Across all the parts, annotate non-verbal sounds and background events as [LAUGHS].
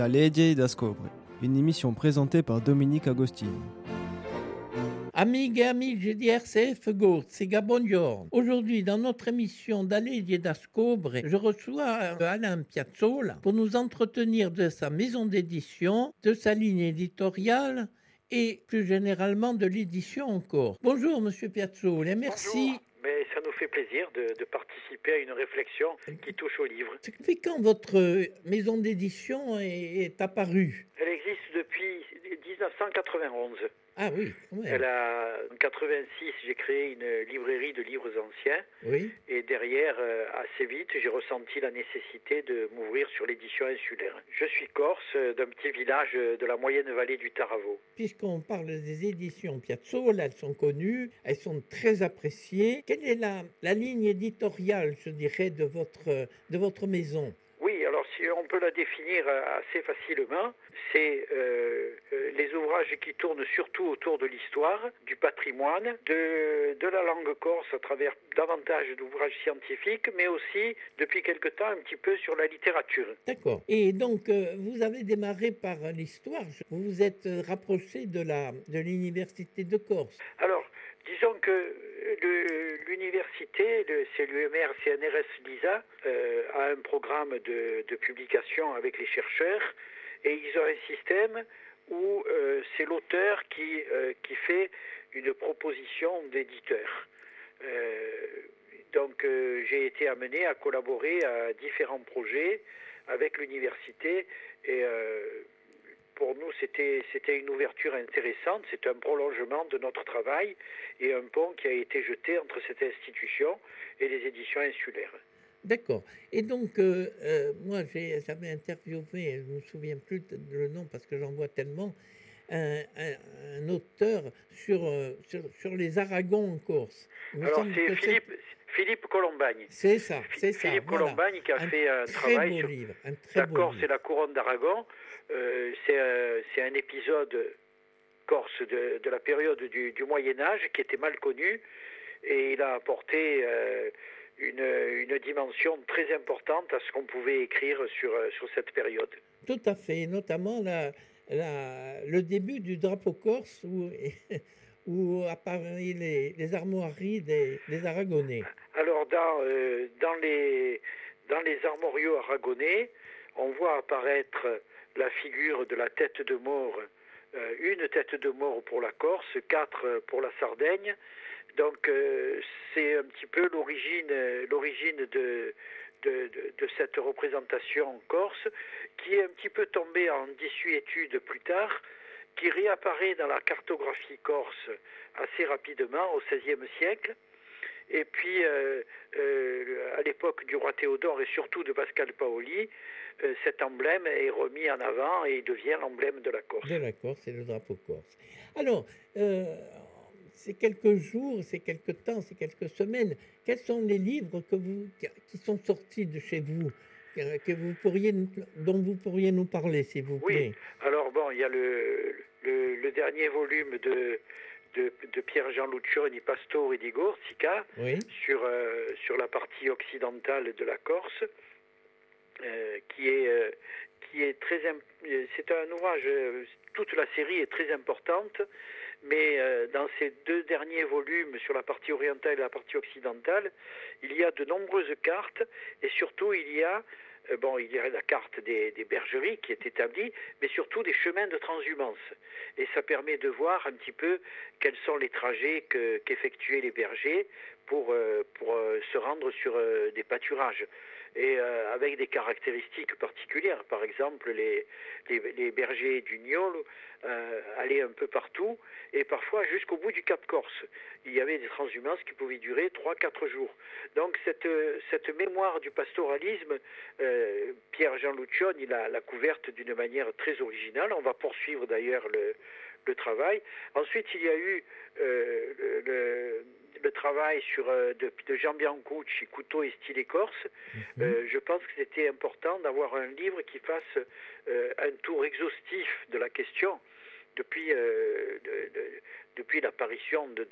Da Legge da Scobre, une émission présentée par Dominique Agostini. Amigas et amici di RCF Gorziga, buongiorno. Aujourd'hui, dans notre émission d'Alleghi d'Ascobre, je reçois euh, Alain Piazzola pour nous entretenir de sa maison d'édition, de sa ligne éditoriale et plus généralement de l'édition encore. Bonjour, monsieur Piazzola, et merci. Bonjour. Mais ça nous fait plaisir de, de participer à une réflexion qui touche au livre. Depuis quand votre euh, maison d'édition est, est apparue? Elle 1991. Ah oui. Elle a, en 86, j'ai créé une librairie de livres anciens. Oui, Et derrière, euh, assez vite, j'ai ressenti la nécessité de m'ouvrir sur l'édition insulaire. Je suis corse euh, d'un petit village euh, de la moyenne vallée du Taravo. puisqu'on parle des éditions Piazzolla, elles sont connues, elles sont très appréciées. Quelle est la, la ligne éditoriale, je dirais, de votre, de votre maison? On peut la définir euh, assez facilement, c'est euh, euh, les ouvrages qui tournent surtout autour de l'histoire, du patrimoine, de, de la langue corse à travers davantage d'ouvrages scientifiques, mais aussi depuis quelque temps un petit peu sur la littérature. D'accord. Et donc, euh, vous avez démarré par l'histoire. Vous vous êtes rapproché de la de l'université de Corse. Alors, disons que l'université, le CLUMR, CNRS LISA, euh, a un programme de, publication avec les chercheurs et ils ont un système où euh, c'est l'auteur qui, euh, qui fait une proposition d'éditeur. Donc j'ai été amené à collaborer à différents projets avec l'université et pour nous, c'était c'était une ouverture intéressante, c'est un prolongement de notre travail et un pont qui a été jeté entre cette institution et les éditions insulaires. D'accord. Et donc, euh, euh, moi, j'ai- j'avais interviewé, je ne me souviens plus le nom parce que j'en vois tellement, un, un- un auteur sur, euh, sur, sur les Aragons en Corse. Il Alors c'est Philippe, Philippe Colombagne. C'est ça, c'est ça. Philippe voilà. Colombagne qui a Un fait un très travail beau sur livre, un très la beau Corse livre. et la couronne d'Aragon. Euh, c'est euh, c'est un épisode corse de, de la période du, du Moyen Âge qui était mal connu et il a apporté euh, une, une dimension très importante à ce qu'on pouvait écrire sur, sur cette période. Tout à fait, notamment la, la- le début du drapeau corse où, [LAUGHS] où apparaissent les, les armoiries des, des Aragonais. Alors dans, euh, dans, les, dans les armoriaux aragonais, on voit apparaître la figure de la tête de mort, euh, une tête de mort pour la Corse, quatre pour la Sardaigne. Donc euh, c'est un petit peu l'origine, de, de, cette représentation corse, qui est un petit peu tombée en désuétude plus tard, qui réapparaît dans la cartographie corse assez rapidement au XVIe siècle. Et puis, euh, euh, à l'époque du roi Théodore et surtout de Pascal Paoli, euh, cet emblème est remis en avant et il devient l'emblème de la Corse. De la Corse et le drapeau corse. Alors, ces quelques jours, ces quelques temps, ces quelques semaines, quels sont les livres que vous, qui sont sortis de chez vous, que, que vous pourriez, nous- dont vous pourriez nous parler, s'il vous Oui. plaît? Alors bon, il y a le, le, le dernier volume de, de, de Pierre-Jean Lucioni, Pastori di Gorsica, Oui, sur, euh, sur la partie occidentale de la Corse, euh, qui est, euh, qui est très... imp- euh, C'est un ouvrage, toute la série est très importante, mais dans ces deux derniers volumes sur la partie orientale et la partie occidentale, il y a de nombreuses cartes, et surtout il y a... euh, Bon, il y a la carte des, bergeries qui est établie, mais surtout des chemins de transhumance. Et ça permet de voir un petit peu quels sont les trajets que- qu'effectuaient les bergers pour, euh, euh, se rendre sur euh, des pâturages et avec des caractéristiques particulières. Par exemple, les, bergers du Niol allaient un peu partout et parfois jusqu'au bout du Cap Corse. Il y avait des transhumances qui pouvaient durer 3-4 jours. Donc cette, mémoire du pastoralisme, Pierre-Jean Lucion, il la couverte d'une manière très originale. On va poursuivre d'ailleurs le, travail. Ensuite, il y a eu le- le travail sur, euh, de, de Jean Biancucci, Couteau et style écorce. Mhm. Euh, je pense que c'était important d'avoir un livre qui fasse euh, un tour exhaustif de la question depuis, depuis l'apparition de,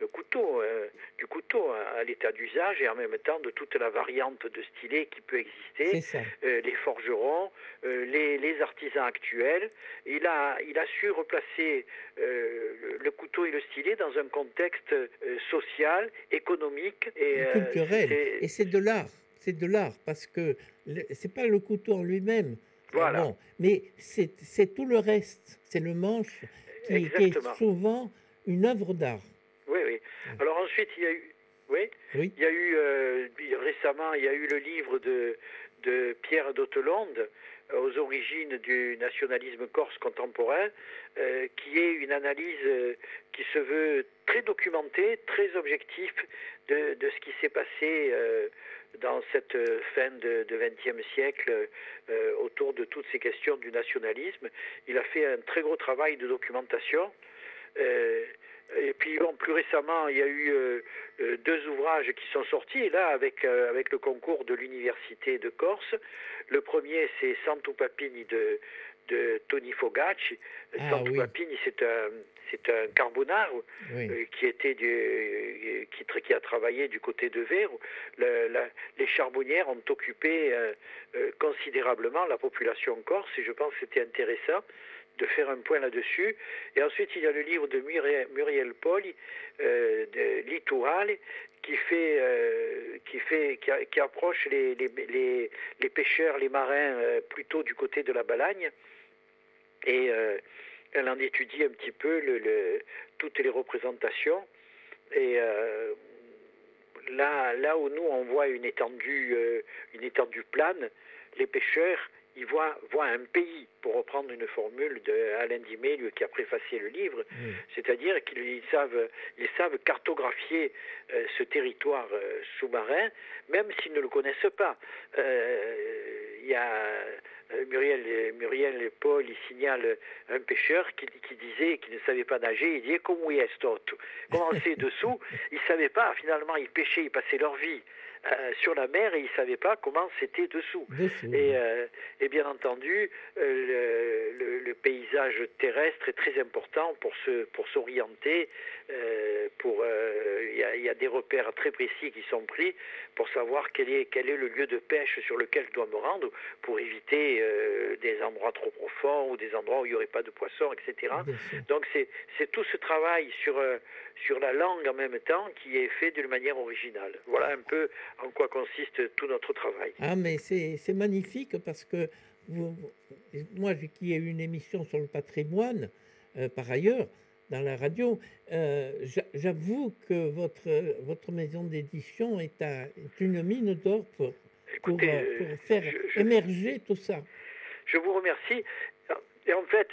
de, couteau, euh, du couteau à, l'état d'usage et en même temps de toute la variante de stylet qui peut exister, euh, les forgerons, euh, les, artisans actuels. Il a, il a su replacer le, couteau et le stylet dans un contexte social, économique et culturel. Et c'est de l'art, c'est de l'art parce que c'est pas le couteau en lui-même. Voilà. mais c'est tout le reste, c'est le manche, qui, est souvent une œuvre d'art. Oui, oui. Alors ensuite, il y a eu, oui, il y a eu euh, récemment, il y a eu le livre de, de Pierre d'Autelonde euh, aux origines du nationalisme corse contemporain, euh, qui est une analyse qui se veut très documentée, très objective de, de ce qui s'est passé dans cette fin de XXe siècle autour de toutes ces questions du nationalisme. Il a fait un très gros travail de documentation. Euh, et puis plus récemment, il y a eu euh, euh, deux ouvrages qui sont sortis, là, avec, avec le concours de l'Université de Corse. Le premier, c'est Santo Papini de, de Tony Fogacci. Ah, Santo Papini, c'est un, c'est un carbonard qui était du, qui, qui, a travaillé du côté de Verre. les charbonnières ont occupé considérablement la population corse et je pense que c'était intéressant de faire un point là-dessus. Et ensuite, il y a le livre de Muriel, Muriel euh, de Littoral, qui fait, euh, qui fait, qui, approche les, les, les, pêcheurs, les marins euh, plutôt du côté de la Balagne. Et elle en étudie un petit peu le, toutes les représentations. Et là, là où nous on voit une étendue, une étendue plane, les pêcheurs ils voient, un pays, pour reprendre une formule de Alain Dimé, lui qui a préfacé le livre, c'est-à-dire qu'ils savent, ils savent cartographier euh, ce territoire euh, sous-marin, même s'ils ne le connaissent pas. Euh, il y a Muriel, Muriel Paul, il signale un pêcheur qui, disait qu'il ne savait pas nager, il disait comment est Comment c'est dessous? [LAUGHS] Ils ne savaient pas, finalement, ils pêchaient, ils passaient leur vie euh, sur la mer et ils ne savaient pas comment c'était dessous. Et, euh, et, bien entendu, euh, le, le, paysage terrestre est très important pour se, pour s'orienter. pour il y a, y, a, des repères très précis qui sont pris pour savoir quel est, quel est le lieu de pêche sur lequel je dois me rendre pour éviter des endroits trop profonds ou des endroits où il n'y aurait pas de poissons, etc. Donc c'est, c'est tout ce travail sur sur la langue en même temps qui est fait d'une manière originale. Voilà un peu en quoi consiste tout notre travail. Ah, mais c'est magnifique parce que vous, moi qui ai une émission sur le patrimoine, euh, par ailleurs, dans la radio, euh, j'avoue que votre, votre maison d'édition est, une mine d'or pour, pour, euh, faire émerger tout ça. Je vous remercie. Et en fait,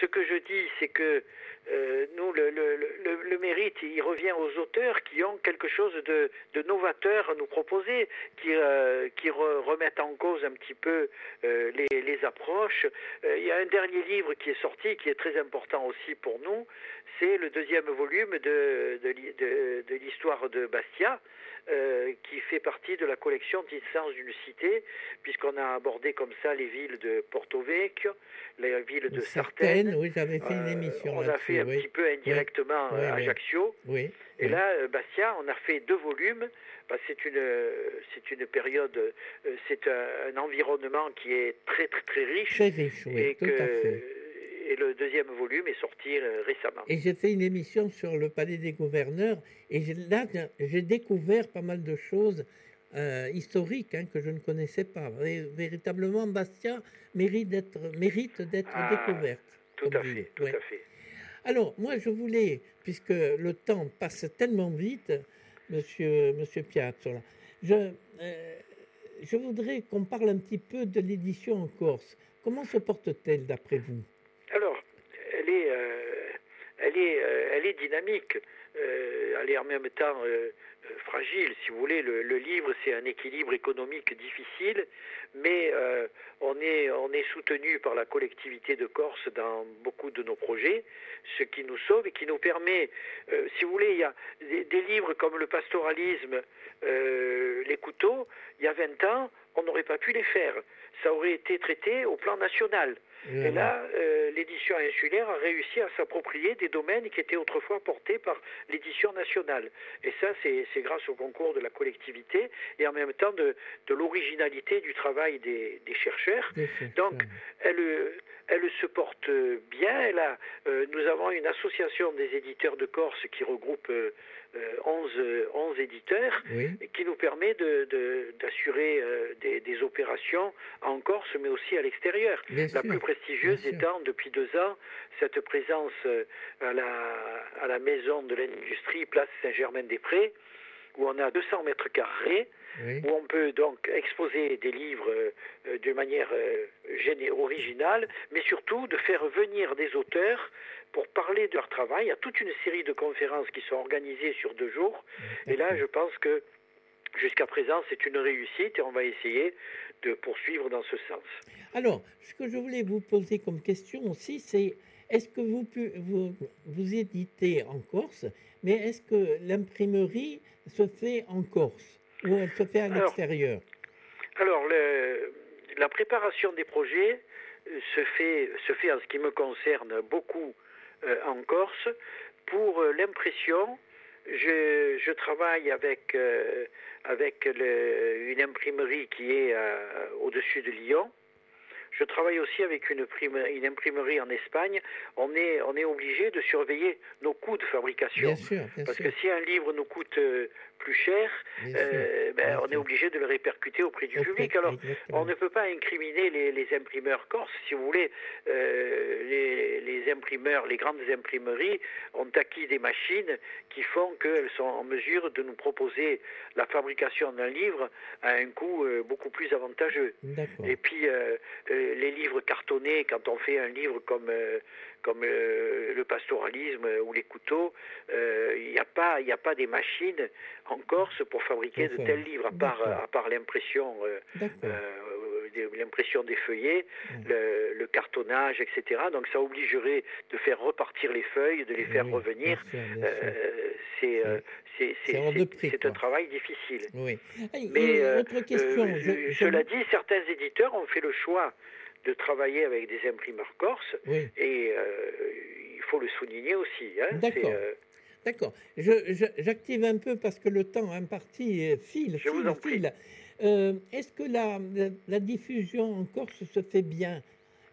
ce que je dis, c'est que euh, nous, le, le, le, mérite, il revient aux auteurs qui ont quelque chose de, de novateur à nous proposer, qui, euh, qui remettent en cause un petit peu euh, les, les, approches. il y a un dernier livre qui est sorti, qui est très important aussi pour nous, c'est le deuxième volume de l'histoire de Bastia. Euh, qui fait partie de la collection Distance d'une cité, puisqu'on a abordé comme ça les villes de Porto Vecchio, les villes de Sartène. oui, j'avais fait une euh, émission. on a fait un petit peu indirectement oui, Ajaccio. Oui, Et là, euh, Bastia, on a fait deux volumes. Bah, c'est une, c'est une période, c'est un, environnement qui est très très très riche. Très riche, oui, et tout à fait et le deuxième volume est sorti euh, récemment. Et j'ai fait une émission sur le Palais des Gouverneurs, et là, j'ai découvert pas mal de choses euh, historiques hein, que je ne connaissais pas. véritablement, Bastia mérite d'être ah, découverte. Tout à fait, tout à fait. Alors, moi, je voulais, puisque le temps passe tellement vite, Monsieur, monsieur Piazzola, je, euh, je voudrais qu'on parle un petit peu de l'édition en Corse. Comment se porte-t-elle d'après vous? Elle est, euh, elle est dynamique. Euh, elle est en même temps fragile, si vous voulez. Le, livre, c'est un équilibre économique difficile, mais on, est, soutenu par la collectivité de Corse dans beaucoup de nos projets, ce qui nous sauve et qui nous permet, si vous voulez, il y a des, livres comme le pastoralisme, les couteaux, il y a 20 ans, on n'aurait pas pu les faire. Ça aurait été traité au plan national. Et là, euh, l'édition insulaire a réussi à s'approprier des domaines qui étaient autrefois portés par l'édition nationale. Et ça, c'est grâce au concours de la collectivité et en même temps de, de l'originalité du travail des, des chercheurs. Donc, elle, elle se porte bien. Elle a, euh, nous avons une association des éditeurs de Corse qui regroupe euh, 11, euh, 11, éditeurs qui nous permet d'assurer euh, des, opérations en Corse mais aussi à l'extérieur. La plus prestigieuse étant depuis deux ans cette présence euh, à la, à la maison de l'industrie place Saint-Germain-des-Prés où on a 200 mètres carrés où on peut donc exposer des livres de manière originale, mais surtout de faire venir des auteurs pour parler de leur travail. Il y a toute une série de conférences qui sont organisées sur deux jours. Et là, je pense que jusqu'à présent, c'est une réussite et on va essayer de poursuivre dans ce sens. Alors, ce que je voulais vous poser comme question aussi, c'est est-ce que vous, vous, vous éditez en Corse, mais est-ce que l'imprimerie se fait en Corse ou elle se fait à l'extérieur? Alors, le, la préparation des projets se fait, se fait en ce qui me concerne beaucoup euh, en Corse. Pour euh, l'impression, je, je, travaille avec, euh, avec le, une imprimerie qui est au-dessus de Lyon. Je travaille aussi avec une, une, imprimerie en Espagne. On est, on est obligé de surveiller nos coûts de fabrication. parce que si un livre nous coûte plus cher, euh, ben, on est obligé de le répercuter auprès du public. Alors, on ne peut pas incriminer les, imprimeurs corses. Si vous voulez, euh, les, imprimeurs, les grandes imprimeries ont acquis des machines qui font qu'elles sont en mesure de nous proposer la fabrication d'un livre à un coût euh, beaucoup plus avantageux. Et puis, les livres cartonnés, quand on fait un livre comme comme euh, le pastoralisme ou les couteaux, euh, il n'y a pas, il a pas des machines en Corse pour fabriquer de tels livres, à part, à part l'impression, euh, l'impression des feuillets, le, cartonnage, etc. Donc ça obligerait de faire repartir les feuilles, de les faire revenir. c'est un travail difficile. Oui. Mais cela dit, certains éditeurs ont fait le choix de travailler avec des imprimeurs corses et euh, il faut le souligner aussi. Hein, D'accord. Euh, D'accord. J'active un peu parce que le temps imparti file, Je file, file. Euh, Est-ce que la, la, diffusion en Corse se fait bien?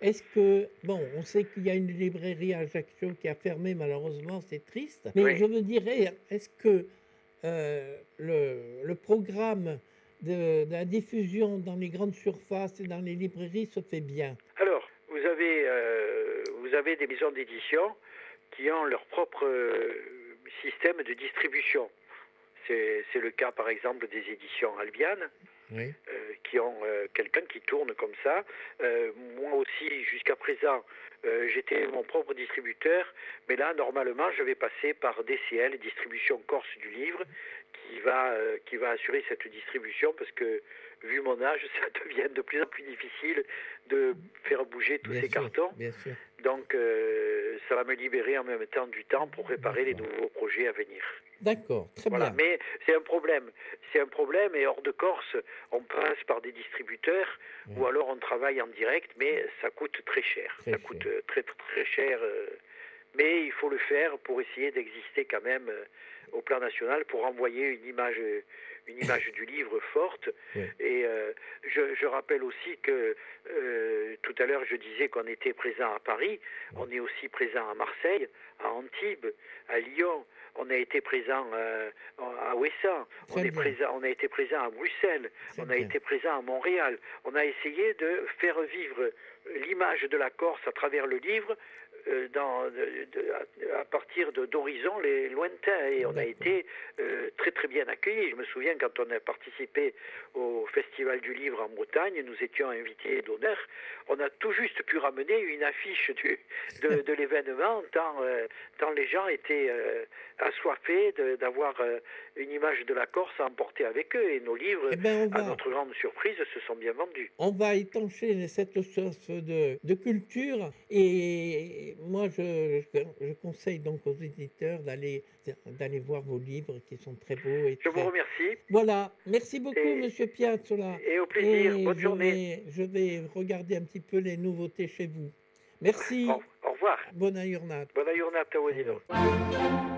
Est-ce que, bon, on sait qu'il y a une librairie à Ajaccio qui a fermé, malheureusement, c'est triste, mais je me dirais, est-ce que euh, le, le, programme de, la diffusion dans les grandes surfaces et dans les librairies se fait bien Alors, vous avez, euh, vous avez des maisons d'édition qui ont leur propre euh, système de distribution. C'est le cas, par exemple, des éditions Albiane, euh, qui ont quelqu'un qui tourne comme ça. moi aussi, jusqu'à présent, j'étais mon propre distributeur, mais là, normalement, je vais passer par DCL, Distribution Corse du Livre, qui va, euh, qui va assurer cette distribution parce que, vu mon âge, [LAUGHS] ça devient de plus en plus difficile de faire bouger tous ces cartons. Donc, euh, ça va me libérer en même temps du temps pour préparer les nouveaux projets à venir. D'accord, très voilà. bien. Mais c'est un problème. C'est un problème et hors de Corse, on passe par des distributeurs ou alors on travaille en direct, mais ça coûte très cher. ça coûte euh, très, très, très cher. mais il faut le faire pour essayer d'exister quand même au plan national pour envoyer une image, une image du livre forte. Et euh, je, rappelle aussi que euh, tout à l'heure je disais qu'on était présent à Paris, on est aussi présent à Marseille, à Antibes, à Lyon. On a été présent euh, à Ouessant, on, est présent, on a été présent à Bruxelles, on a été présent à Montréal. On a essayé de faire vivre l'image de la Corse à travers le livre euh, dans, à partir d'horizons les lointains et on a été euh, très très bien accueillis. Je me souviens quand on a participé au Festival du Livre en Bretagne, nous étions invités d'honneur. On a tout juste pu ramener une affiche du, de, de [LAUGHS] l'événement tant, euh, tant les gens étaient assoiffés d'avoir une image de la Corse à emporter avec eux et nos livres, eh ben, à notre grande surprise, se sont bien vendus. On va étancher cette source de, de culture Et moi, je, je, je conseille donc aux éditeurs d'aller d'aller voir vos livres qui sont très beaux. Et Je très- vous remercie Voilà, merci beaucoup, Et- Monsieur Piazzolla. et au plaisir. Et Bonne je journée. Vais, je vais regarder un petit peu les nouveautés chez vous. Merci. Au, au revoir. Bonne journée. Bonne journée à toi.